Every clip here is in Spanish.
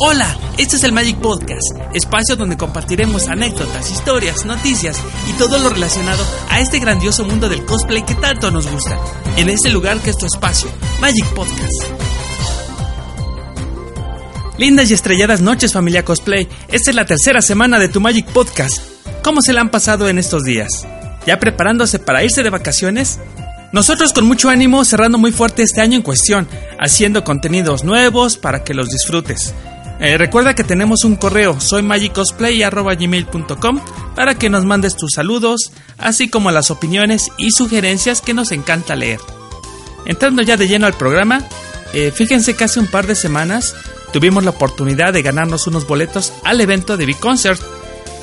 Hola, este es el Magic Podcast, espacio donde compartiremos anécdotas, historias, noticias y todo lo relacionado a este grandioso mundo del cosplay que tanto nos gusta. En este lugar que es tu espacio, Magic Podcast. Lindas y estrelladas noches familia cosplay, esta es la tercera semana de tu Magic Podcast. ¿Cómo se la han pasado en estos días? ¿Ya preparándose para irse de vacaciones? Nosotros con mucho ánimo cerrando muy fuerte este año en cuestión, haciendo contenidos nuevos para que los disfrutes. Eh, recuerda que tenemos un correo, soy magicosplay.gmail.com para que nos mandes tus saludos, así como las opiniones y sugerencias que nos encanta leer. Entrando ya de lleno al programa, eh, fíjense que hace un par de semanas tuvimos la oportunidad de ganarnos unos boletos al evento de B-Concert,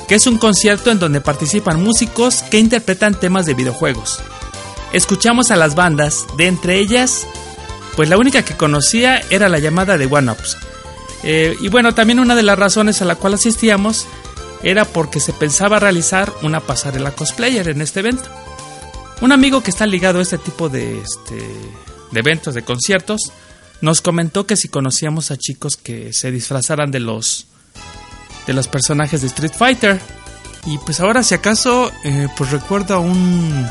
que es un concierto en donde participan músicos que interpretan temas de videojuegos escuchamos a las bandas, de entre ellas, pues la única que conocía era la llamada de One Ups. Eh, y bueno, también una de las razones a la cual asistíamos era porque se pensaba realizar una pasarela cosplayer en este evento. Un amigo que está ligado a este tipo de, este, de eventos, de conciertos, nos comentó que si conocíamos a chicos que se disfrazaran de los de los personajes de Street Fighter. Y pues ahora si acaso, eh, pues recuerdo a un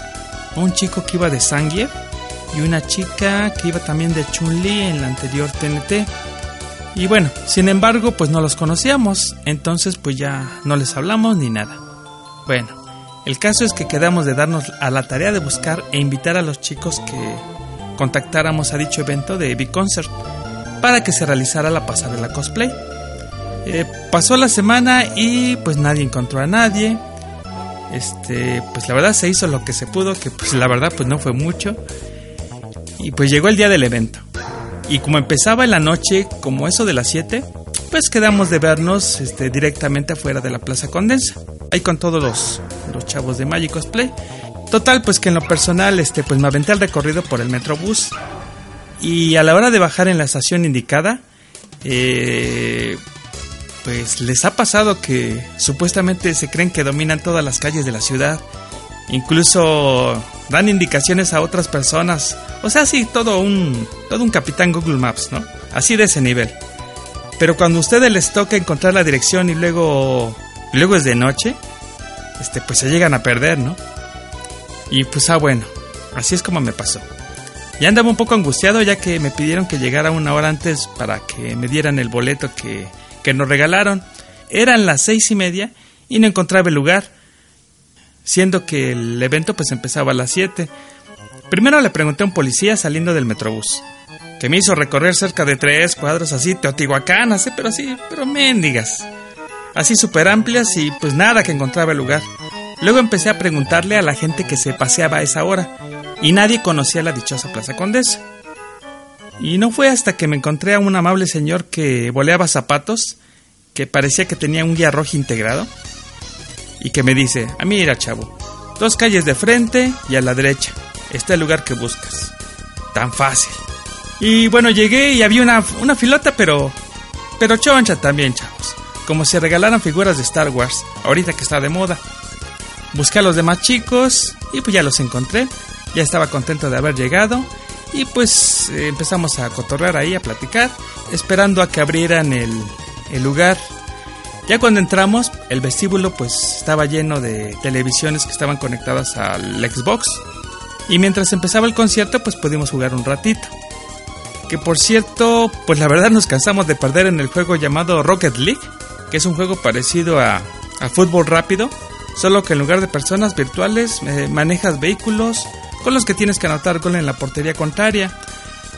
un chico que iba de Sangief y una chica que iba también de Chun-Li en la anterior TNT. Y bueno, sin embargo, pues no los conocíamos, entonces pues ya no les hablamos ni nada. Bueno, el caso es que quedamos de darnos a la tarea de buscar e invitar a los chicos que contactáramos a dicho evento de Big Concert para que se realizara la pasarela cosplay. Eh, pasó la semana y pues nadie encontró a nadie este, pues la verdad se hizo lo que se pudo, que pues la verdad pues no fue mucho. Y pues llegó el día del evento. Y como empezaba en la noche, como eso de las 7, pues quedamos de vernos este, directamente afuera de la Plaza Condensa. Ahí con todos los, los chavos de Magic Cosplay. Total, pues que en lo personal, este, pues me aventé el recorrido por el Metrobús. Y a la hora de bajar en la estación indicada, eh, pues les ha pasado que supuestamente se creen que dominan todas las calles de la ciudad. Incluso dan indicaciones a otras personas. O sea, sí, todo un, todo un capitán Google Maps, ¿no? Así de ese nivel. Pero cuando a ustedes les toca encontrar la dirección y luego, luego es de noche, este, pues se llegan a perder, ¿no? Y pues, ah, bueno, así es como me pasó. Ya andaba un poco angustiado ya que me pidieron que llegara una hora antes para que me dieran el boleto que que nos regalaron. Eran las seis y media y no encontraba el lugar, siendo que el evento pues empezaba a las siete. Primero le pregunté a un policía saliendo del metrobús, que me hizo recorrer cerca de tres cuadros así, Teotihuacán, así, pero así, pero mendigas. Así súper amplias y pues nada que encontraba el lugar. Luego empecé a preguntarle a la gente que se paseaba a esa hora y nadie conocía la dichosa Plaza Condesa. Y no fue hasta que me encontré a un amable señor que boleaba zapatos, que parecía que tenía un guía rojo integrado, y que me dice, ah mira chavo, dos calles de frente y a la derecha, está el lugar que buscas. Tan fácil. Y bueno, llegué y había una, una filota, pero, pero choncha también, chavos. Como si regalaran figuras de Star Wars, ahorita que está de moda. Busqué a los demás chicos y pues ya los encontré. Ya estaba contento de haber llegado y pues eh, empezamos a cotorrear ahí, a platicar, esperando a que abrieran el, el lugar. Ya cuando entramos, el vestíbulo pues estaba lleno de televisiones que estaban conectadas al Xbox. Y mientras empezaba el concierto, pues pudimos jugar un ratito. Que por cierto, pues la verdad nos cansamos de perder en el juego llamado Rocket League, que es un juego parecido a, fútbol rápido, solo que en lugar de personas virtuales eh, manejas vehículos, con los que tienes que anotar gol en la portería contraria.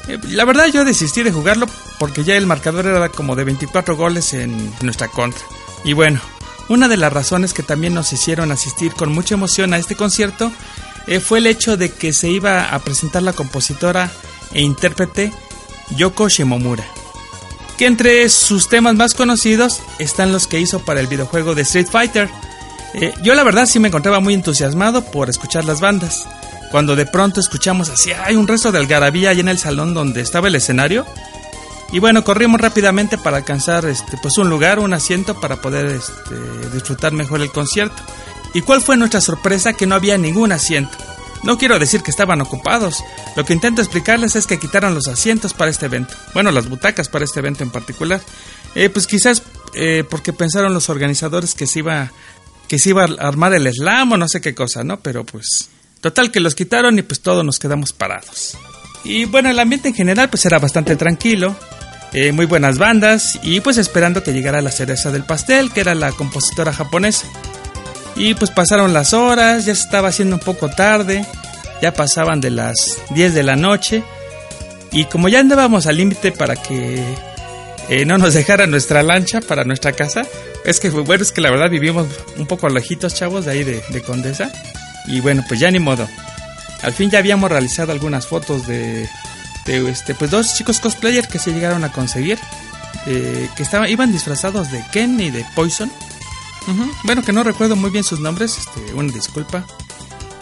Eh, la verdad yo desistí de jugarlo porque ya el marcador era como de 24 goles en nuestra contra. Y bueno, una de las razones que también nos hicieron asistir con mucha emoción a este concierto eh, fue el hecho de que se iba a presentar la compositora e intérprete Yoko Shimomura, que entre sus temas más conocidos están los que hizo para el videojuego de Street Fighter. Eh, yo la verdad sí me encontraba muy entusiasmado por escuchar las bandas cuando de pronto escuchamos así, hay un resto de algarabía ahí en el salón donde estaba el escenario. Y bueno, corrimos rápidamente para alcanzar este, pues un lugar, un asiento para poder este, disfrutar mejor el concierto. ¿Y cuál fue nuestra sorpresa? Que no había ningún asiento. No quiero decir que estaban ocupados. Lo que intento explicarles es que quitaron los asientos para este evento. Bueno, las butacas para este evento en particular. Eh, pues quizás eh, porque pensaron los organizadores que se iba que se iba a armar el slam o no sé qué cosa, ¿no? Pero pues total que los quitaron y pues todos nos quedamos parados. Y bueno, el ambiente en general pues era bastante tranquilo. Eh, muy buenas bandas y pues esperando que llegara la cereza del pastel, que era la compositora japonesa. Y pues pasaron las horas, ya se estaba haciendo un poco tarde, ya pasaban de las 10 de la noche. Y como ya andábamos al límite para que eh, no nos dejara nuestra lancha para nuestra casa, es que bueno, es que la verdad vivimos un poco lejitos, chavos, de ahí de, de Condesa. Y bueno, pues ya ni modo. Al fin ya habíamos realizado algunas fotos de, de este, pues dos chicos cosplayers que se llegaron a conseguir. Eh, que estaban, iban disfrazados de Ken y de Poison. Bueno, que no recuerdo muy bien sus nombres, este, una disculpa.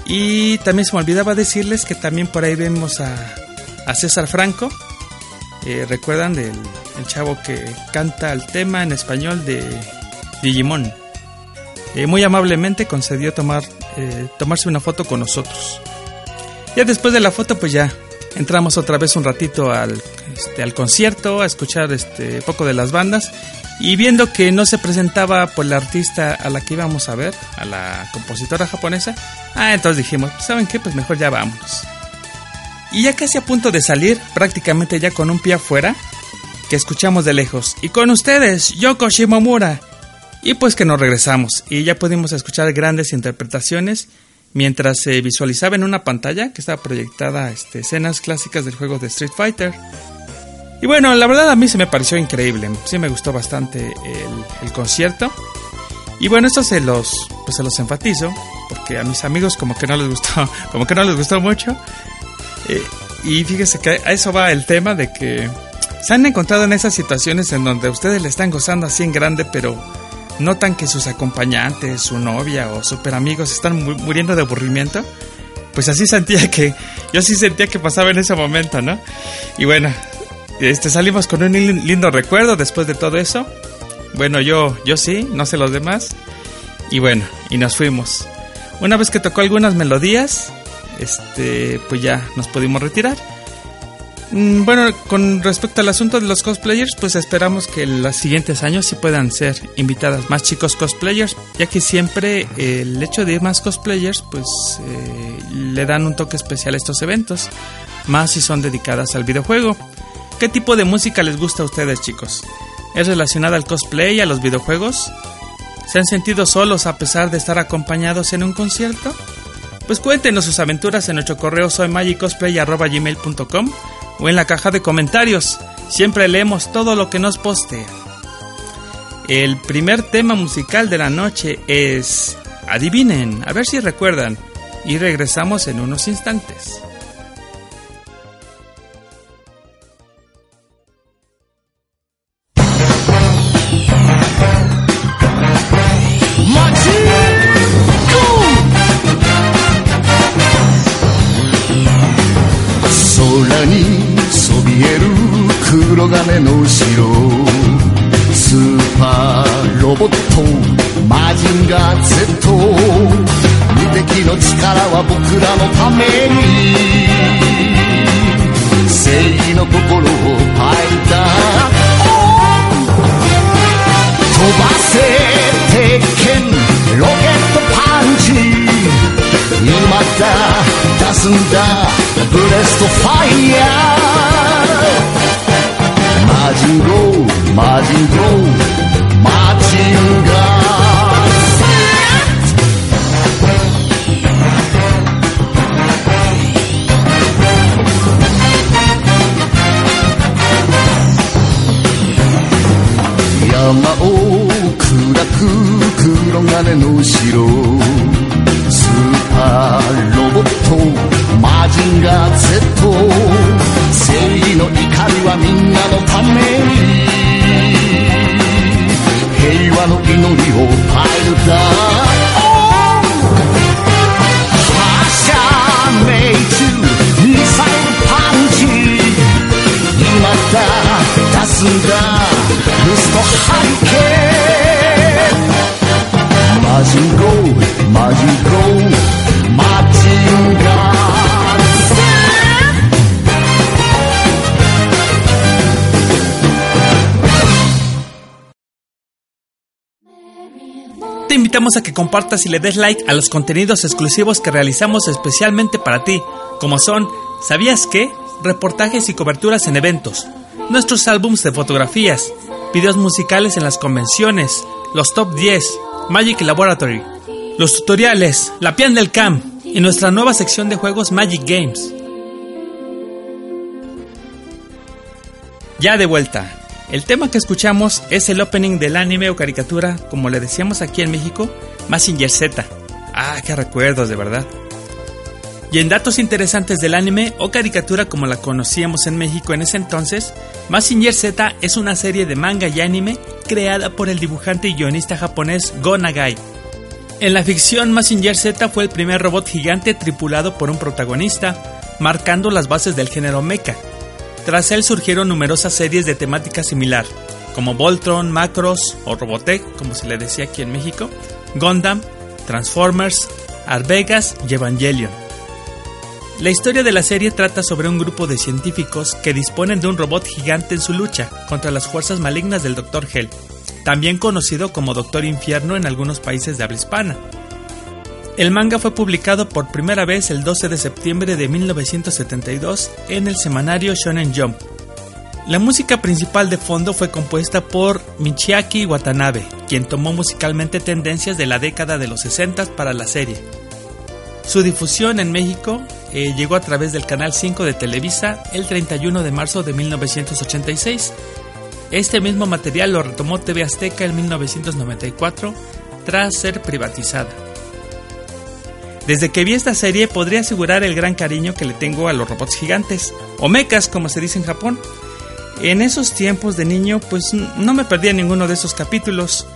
Y también se me olvidaba decirles que también por ahí vemos a, a César Franco. Eh, ¿Recuerdan del el chavo que canta el tema en español de Digimon? Eh, muy amablemente concedió tomar, tomarse una foto con nosotros. Ya después de la foto, pues ya entramos otra vez un ratito al, este, al concierto, a escuchar este poco de las bandas y viendo que no se presentaba por la artista a la que íbamos a ver, a la compositora japonesa, ah, entonces dijimos, ¿saben qué? Pues mejor ya vámonos. Y ya casi a punto de salir, prácticamente ya con un pie afuera, que escuchamos de lejos. Y con ustedes, Yoko Shimomura. Y pues que nos regresamos y ya pudimos escuchar grandes interpretaciones mientras se visualizaba en una pantalla que estaba proyectada este, escenas clásicas del juego de Street Fighter. Y bueno, la verdad a mí se me pareció increíble, sí me gustó bastante el, concierto. Y bueno, esto se los, pues se los enfatizo, porque a mis amigos como que no les gustó, como que no les gustó mucho. Eh, y fíjese que a eso va el tema de que se han encontrado en esas situaciones en donde ustedes le están gozando así en grande, pero notan que sus acompañantes, su novia o super amigos están muriendo de aburrimiento. Pues así sentía que, yo sí sentía que pasaba en ese momento, ¿no? Y bueno, este, salimos con un lindo recuerdo después de todo eso. Bueno, yo, yo sí, no sé los demás. Y bueno, y nos fuimos. Una vez que tocó algunas melodías, este, pues ya nos pudimos retirar. Mm, bueno, con respecto al asunto de los cosplayers, pues esperamos que en los siguientes años sí puedan ser invitadas más chicos cosplayers, ya que siempre el hecho de ir más cosplayers, pues eh, le dan un toque especial a estos eventos, más si son dedicadas al videojuego. ¿Qué tipo de música les gusta a ustedes, chicos? ¿Es relacionada al cosplay, a los videojuegos? ¿Se han sentido solos a pesar de estar acompañados en un concierto? Pues cuéntenos sus aventuras en nuestro correo soymagicosplay.gmail.com o en la caja de comentarios. Siempre leemos todo lo que nos postea. El primer tema musical de la noche es... Adivinen, a ver si recuerdan. Y regresamos en unos instantes. だブレストファイヤー Te invitamos a que compartas y le des like a los contenidos exclusivos que realizamos especialmente para ti, como son ¿Sabías qué? Reportajes y coberturas en eventos, nuestros álbums de fotografías, videos musicales en las convenciones, los top 10, Magic Laboratory, los tutoriales, la pian del camp y nuestra nueva sección de juegos Magic Games. Ya de vuelta. El tema que escuchamos es el opening del anime o caricatura, como le decíamos aquí en México, Massinger Z. Ah, qué recuerdos, de verdad. Y en datos interesantes del anime o caricatura como la conocíamos en México en ese entonces, Massinger Z es una serie de manga y anime creada por el dibujante y guionista japonés Go Nagai. En la ficción, Massinger Z fue el primer robot gigante tripulado por un protagonista, marcando las bases del género mecha, tras él surgieron numerosas series de temática similar, como Voltron, Macros o Robotech, como se le decía aquí en México, Gundam, Transformers, Arvegas y Evangelion. La historia de la serie trata sobre un grupo de científicos que disponen de un robot gigante en su lucha contra las fuerzas malignas del Dr. Hell, también conocido como Doctor Infierno en algunos países de habla hispana. El manga fue publicado por primera vez el 12 de septiembre de 1972 en el semanario Shonen Jump. La música principal de fondo fue compuesta por Michiaki Watanabe, quien tomó musicalmente tendencias de la década de los 60 para la serie. Su difusión en México eh, llegó a través del Canal 5 de Televisa el 31 de marzo de 1986. Este mismo material lo retomó TV Azteca en 1994 tras ser privatizada. Desde que vi esta serie podría asegurar el gran cariño que le tengo a los robots gigantes, o mechas como se dice en Japón. En esos tiempos de niño pues no me perdía ninguno de esos capítulos.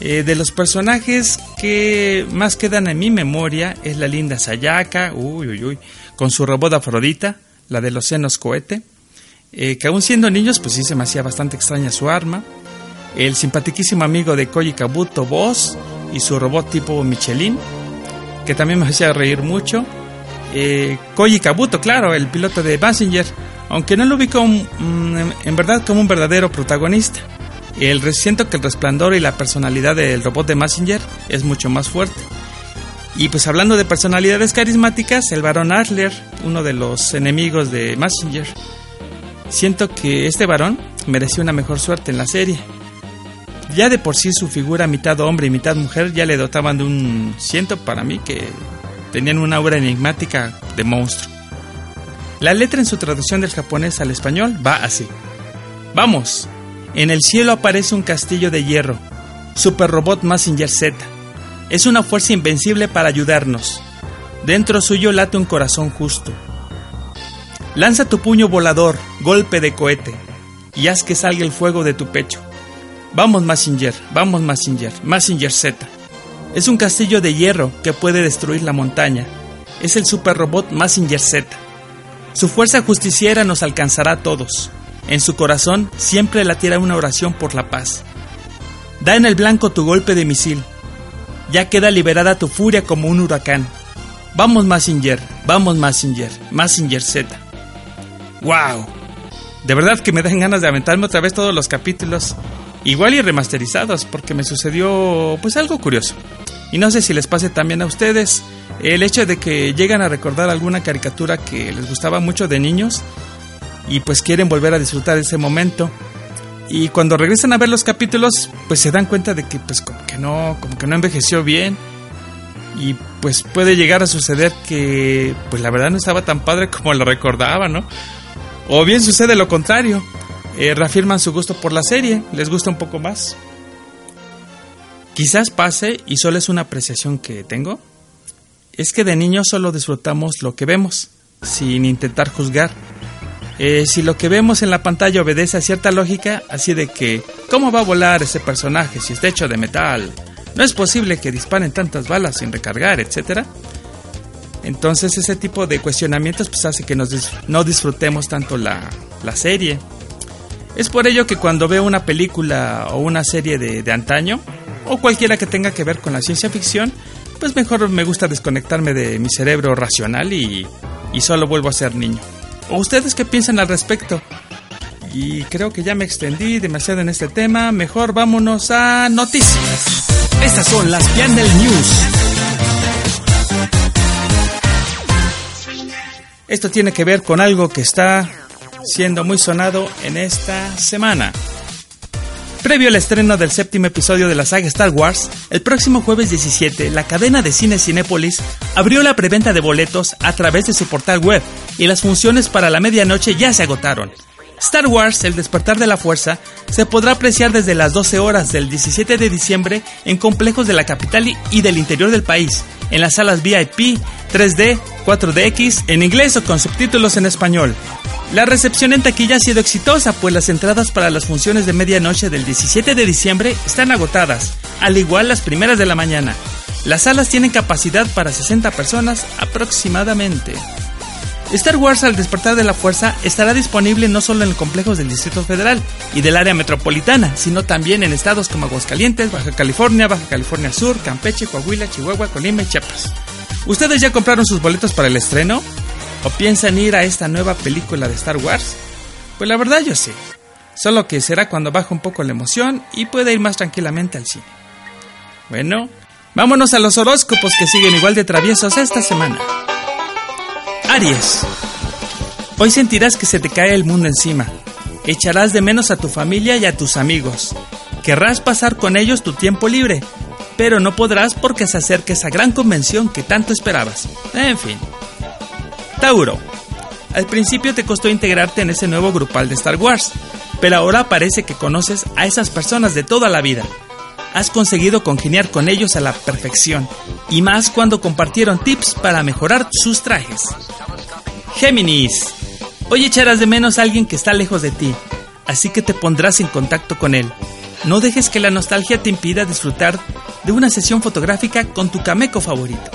Eh, de los personajes que más quedan en mi memoria es la linda Sayaka, uy, uy, uy, con su robot Afrodita, la de los senos cohete, eh, que aún siendo niños pues sí se me hacía bastante extraña su arma. El simpaticísimo amigo de Koji Kabuto, Boss, y su robot tipo Michelin, que también me hacía reír mucho. Eh, Koji Kabuto, claro, el piloto de Massinger, aunque no lo ubico en verdad como un verdadero protagonista. El siento que el resplandor y la personalidad del robot de Massinger es mucho más fuerte. Y pues hablando de personalidades carismáticas, el varón Adler, uno de los enemigos de Massinger. Siento que este varón mereció una mejor suerte en la serie. Ya de por sí su figura mitad hombre y mitad mujer ya le dotaban de un siento para mí que tenían una obra enigmática de monstruo. La letra en su traducción del japonés al español va así. Vamos, en el cielo aparece un castillo de hierro, Super Robot Massinger Z. Es una fuerza invencible para ayudarnos. Dentro suyo late un corazón justo. Lanza tu puño volador, golpe de cohete, y haz que salga el fuego de tu pecho. Vamos Massinger, vamos Massinger, Massinger Z. Es un castillo de hierro que puede destruir la montaña. Es el super robot Massinger Z. Su fuerza justiciera nos alcanzará a todos. En su corazón siempre latiera una oración por la paz. Da en el blanco tu golpe de misil. Ya queda liberada tu furia como un huracán. Vamos Massinger, vamos Massinger, Massinger Z. ¡Wow! De verdad que me dan ganas de aventarme otra vez todos los capítulos igual y remasterizados, porque me sucedió pues algo curioso. Y no sé si les pase también a ustedes el hecho de que llegan a recordar alguna caricatura que les gustaba mucho de niños y pues quieren volver a disfrutar ese momento. Y cuando regresan a ver los capítulos, pues se dan cuenta de que pues como que no, como que no envejeció bien. Y pues puede llegar a suceder que pues la verdad no estaba tan padre como lo recordaba, ¿no? O bien sucede lo contrario, eh, reafirman su gusto por la serie, les gusta un poco más. Quizás pase, y solo es una apreciación que tengo, es que de niños solo disfrutamos lo que vemos, sin intentar juzgar. Eh, si lo que vemos en la pantalla obedece a cierta lógica, así de que, ¿cómo va a volar ese personaje si está hecho de metal? No es posible que disparen tantas balas sin recargar, etc. Entonces ese tipo de cuestionamientos pues hace que nos no disfrutemos tanto la, la serie. Es por ello que cuando veo una película o una serie de, antaño, o cualquiera que tenga que ver con la ciencia ficción, pues mejor me gusta desconectarme de mi cerebro racional y, y solo vuelvo a ser niño. ¿O ustedes qué piensan al respecto? Y creo que ya me extendí demasiado en este tema, mejor vámonos a noticias. Estas son las Piandel News. Esto tiene que ver con algo que está siendo muy sonado en esta semana. Previo al estreno del séptimo episodio de la saga Star Wars, el próximo jueves 17, la cadena de cine Cinépolis abrió la preventa de boletos a través de su portal web y las funciones para la medianoche ya se agotaron. Star Wars, El despertar de la fuerza, se podrá apreciar desde las 12 horas del 17 de diciembre en complejos de la capital y del interior del país, en las salas VIP, 3D, 4DX, en inglés o con subtítulos en español. La recepción en taquilla ha sido exitosa, pues las entradas para las funciones de medianoche del 17 de diciembre están agotadas, al igual las primeras de la mañana. Las salas tienen capacidad para 60 personas aproximadamente. Star Wars al despertar de la fuerza estará disponible no solo en complejos del Distrito Federal y del área metropolitana, sino también en estados como Aguascalientes, Baja California, Baja California Sur, Campeche, Coahuila, Chihuahua, Colima y Chiapas. ¿Ustedes ya compraron sus boletos para el estreno? ¿O piensan ir a esta nueva película de Star Wars? Pues la verdad yo sí. Solo que será cuando baje un poco la emoción y pueda ir más tranquilamente al cine. Bueno, vámonos a los horóscopos que siguen igual de traviesos esta semana. Aries. Hoy sentirás que se te cae el mundo encima. Echarás de menos a tu familia y a tus amigos. Querrás pasar con ellos tu tiempo libre, pero no podrás porque se acerca esa gran convención que tanto esperabas. En fin. Tauro. Al principio te costó integrarte en ese nuevo grupal de Star Wars, pero ahora parece que conoces a esas personas de toda la vida. Has conseguido congeniar con ellos a la perfección, y más cuando compartieron tips para mejorar sus trajes. Géminis. Hoy echarás de menos a alguien que está lejos de ti, así que te pondrás en contacto con él. No dejes que la nostalgia te impida disfrutar de una sesión fotográfica con tu cameco favorito.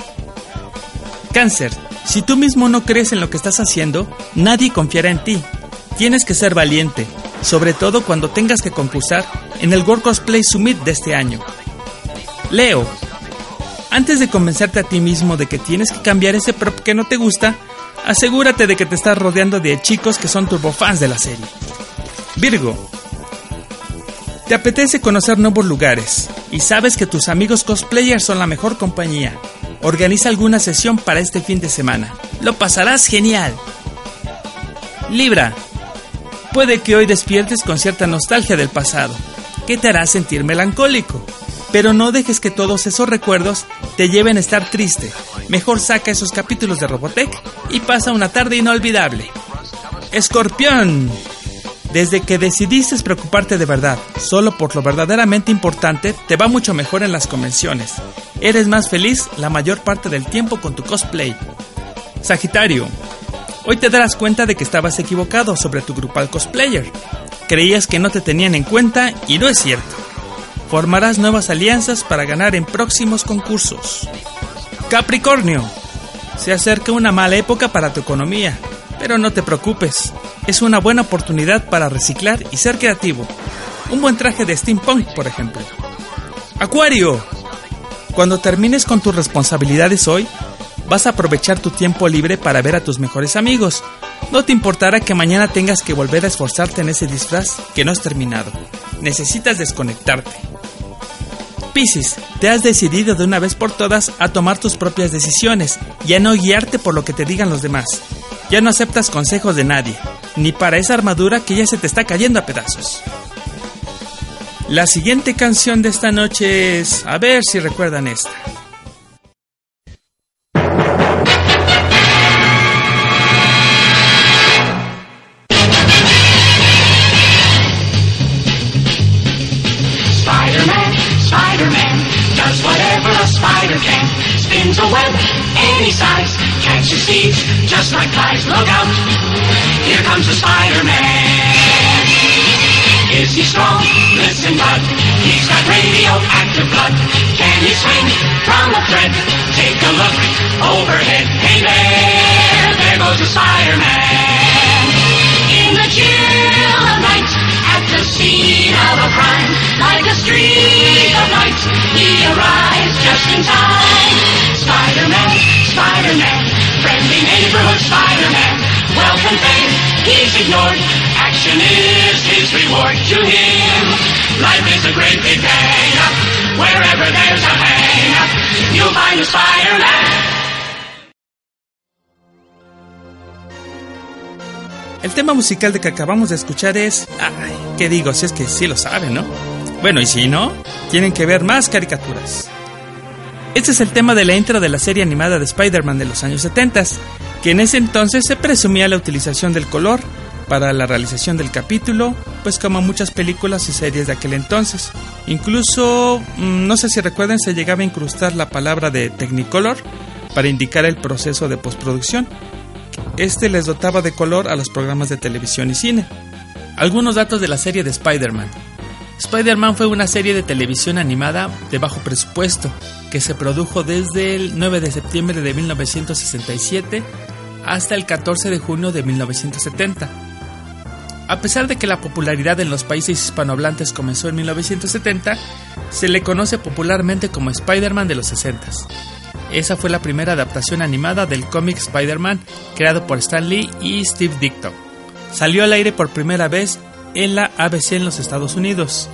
Cáncer. Si tú mismo no crees en lo que estás haciendo, nadie confiará en ti. Tienes que ser valiente, sobre todo cuando tengas que concursar en el World Cosplay Summit de este año. Leo. Antes de convencerte a ti mismo de que tienes que cambiar ese prop que no te gusta, asegúrate de que te estás rodeando de chicos que son turbofans de la serie. Virgo. Te apetece conocer nuevos lugares y sabes que tus amigos cosplayers son la mejor compañía. Organiza alguna sesión para este fin de semana. Lo pasarás genial. Libra. Puede que hoy despiertes con cierta nostalgia del pasado, que te hará sentir melancólico. Pero no dejes que todos esos recuerdos te lleven a estar triste. Mejor saca esos capítulos de Robotech y pasa una tarde inolvidable. Escorpión. Desde que decidiste preocuparte de verdad, solo por lo verdaderamente importante, te va mucho mejor en las convenciones. Eres más feliz la mayor parte del tiempo con tu cosplay. Sagitario. Hoy te darás cuenta de que estabas equivocado sobre tu grupal cosplayer. Creías que no te tenían en cuenta y no es cierto. Formarás nuevas alianzas para ganar en próximos concursos. Capricornio. Se acerca una mala época para tu economía, pero no te preocupes. Es una buena oportunidad para reciclar y ser creativo. Un buen traje de steampunk, por ejemplo. Acuario. Cuando termines con tus responsabilidades hoy, vas a aprovechar tu tiempo libre para ver a tus mejores amigos. No te importará que mañana tengas que volver a esforzarte en ese disfraz que no has terminado. Necesitas desconectarte. Piscis, te has decidido de una vez por todas a tomar tus propias decisiones y a no guiarte por lo que te digan los demás. Ya no aceptas consejos de nadie, ni para esa armadura que ya se te está cayendo a pedazos. La siguiente canción de esta noche es, a ver si recuerdan esta. Is he strong? Listen, bud. He's got radioactive blood. Can he swing from a thread? Take a look overhead. Hey there, there goes the Spider-Man. In the chill of night, at the scene of a crime, like a streak of light, he arrives just in time. Spider-Man, Spider-Man, friendly neighborhood Spider-Man. Contained. He's ignored. Action is his reward. Life is a great. Wherever there's a. El tema musical de que acabamos de escuchar es... Ay, ¿qué digo? Si es que sí lo saben, ¿no? Bueno, y si no, tienen que ver más caricaturas. Este es el tema de la intro de la serie animada de Spider-Man de los años 70, que en ese entonces se presumía la utilización del color para la realización del capítulo, pues como muchas películas y series de aquel entonces. Incluso, mm, no sé si recuerden, se llegaba a incrustar la palabra de Technicolor para indicar el proceso de postproducción. Este les dotaba de color a los programas de televisión y cine. Algunos datos de la serie de Spider-Man. Spider-Man fue una serie de televisión animada de bajo presupuesto que se produjo desde el 9 de septiembre de 1967 hasta el 14 de junio de 1970. A pesar de que la popularidad en los países hispanohablantes comenzó en 1970, se le conoce popularmente como Spider-Man de los 60. Esa fue la primera adaptación animada del cómic Spider-Man creado por Stan Lee y Steve Ditko. Salió al aire por primera vez en la ABC en los Estados Unidos.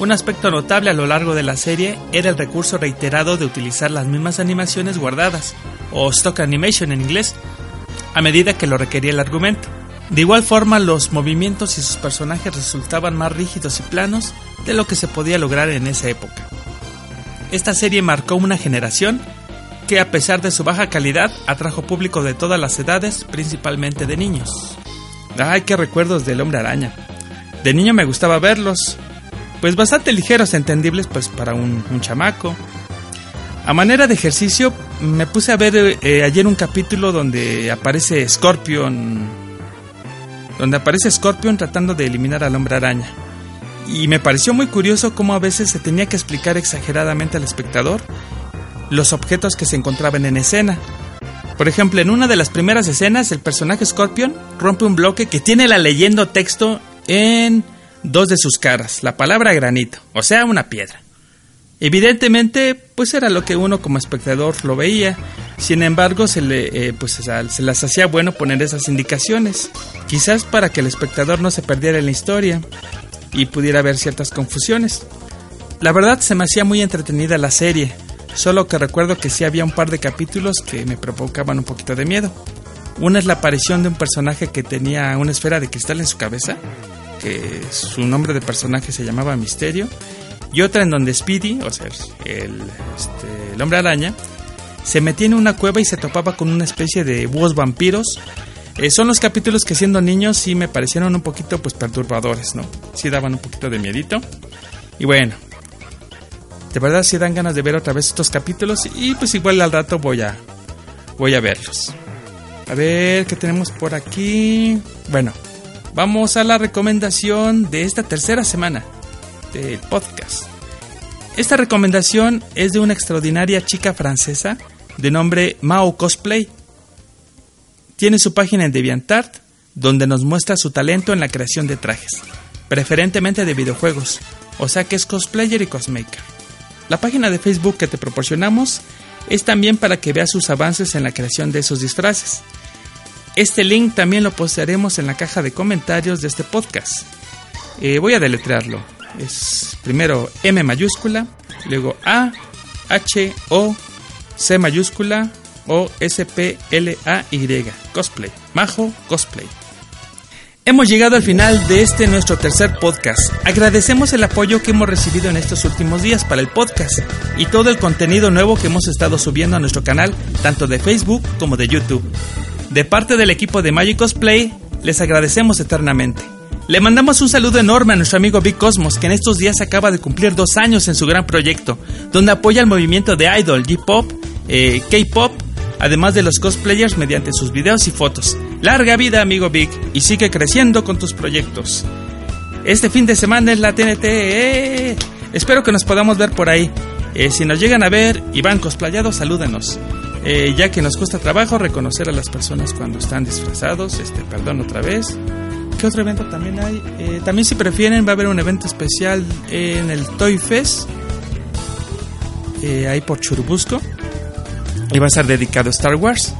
Un aspecto notable a lo largo de la serie era el recurso reiterado de utilizar las mismas animaciones guardadas, o stock animation en inglés, a medida que lo requería el argumento. De igual forma, los movimientos y sus personajes resultaban más rígidos y planos de lo que se podía lograr en esa época. Esta serie marcó una generación que a pesar de su baja calidad atrajo público de todas las edades, principalmente de niños. Ay, qué recuerdos del hombre araña. De niño me gustaba verlos, pues bastante ligeros, entendibles pues para un, chamaco. A manera de ejercicio, me puse a ver eh, ayer un capítulo donde aparece Scorpion, donde aparece Scorpion tratando de eliminar al hombre araña. Y me pareció muy curioso cómo a veces se tenía que explicar exageradamente al espectador los objetos que se encontraban en escena. Por ejemplo, en una de las primeras escenas, el personaje Scorpion rompe un bloque que tiene la leyenda texto en dos de sus caras, la palabra granito, o sea, una piedra. Evidentemente, pues era lo que uno como espectador lo veía. Sin embargo, se, le, eh, pues, se las hacía bueno poner esas indicaciones, quizás para que el espectador no se perdiera en la historia y pudiera ver ciertas confusiones. La verdad se me hacía muy entretenida la serie, solo que recuerdo que sí había un par de capítulos que me provocaban un poquito de miedo. Una es la aparición de un personaje que tenía una esfera de cristal en su cabeza que su nombre de personaje se llamaba Misterio, y otra en donde Speedy, o sea, el, este, el hombre araña, se metía en una cueva y se topaba con una especie de búhos vampiros. Eh, son los capítulos que siendo niños sí me parecieron un poquito pues perturbadores, ¿no? Sí daban un poquito de miedito. Y bueno, de verdad sí dan ganas de ver otra vez estos capítulos y pues igual al rato voy a voy a verlos. A ver qué tenemos por aquí. Bueno, Vamos a la recomendación de esta tercera semana del podcast. Esta recomendación es de una extraordinaria chica francesa de nombre Mao Cosplay. Tiene su página en DeviantArt, donde nos muestra su talento en la creación de trajes, preferentemente de videojuegos, o sea que es cosplayer y cosmaker. La página de Facebook que te proporcionamos es también para que veas sus avances en la creación de esos disfraces. Este link también lo postearemos en la caja de comentarios de este podcast. Eh, voy a deletrearlo. Es primero M mayúscula, luego A, H, O, C mayúscula, O, S, P, L, A, Y. Cosplay. Majo Cosplay. Hemos llegado al final de este nuestro tercer podcast. Agradecemos el apoyo que hemos recibido en estos últimos días para el podcast y todo el contenido nuevo que hemos estado subiendo a nuestro canal, tanto de Facebook como de YouTube. De parte del equipo de Magic Cosplay, les agradecemos eternamente. Le mandamos un saludo enorme a nuestro amigo Big Cosmos, que en estos días acaba de cumplir dos años en su gran proyecto, donde apoya el movimiento de idol, J-pop, eh, K-pop, además de los cosplayers mediante sus videos y fotos. Larga vida, amigo Big, y sigue creciendo con tus proyectos. Este fin de semana es la TNT. Eh. Espero que nos podamos ver por ahí. Eh, si nos llegan a ver y van cosplayados, salúdenos. Eh, ya que nos cuesta trabajo reconocer a las personas cuando están disfrazados. Este, perdón otra vez. ¿Qué otro evento también hay? Eh, también si prefieren va a haber un evento especial en el Toy Fest. Eh, ahí por Churubusco. Y va a ser dedicado a Star Wars.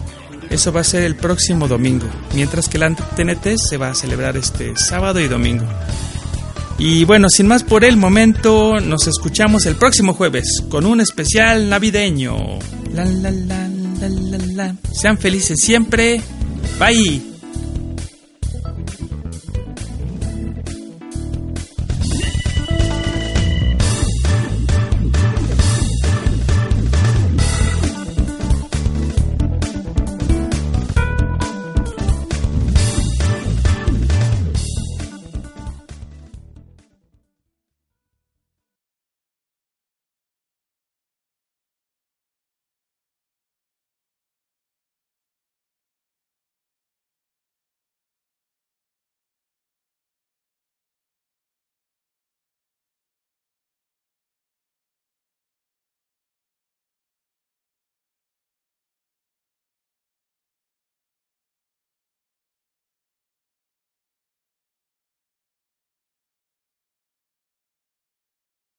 Eso va a ser el próximo domingo, mientras que la TNT se va a celebrar este sábado y domingo. Y bueno, sin más por el momento, nos escuchamos el próximo jueves con un especial navideño. Sean felices siempre. Bye.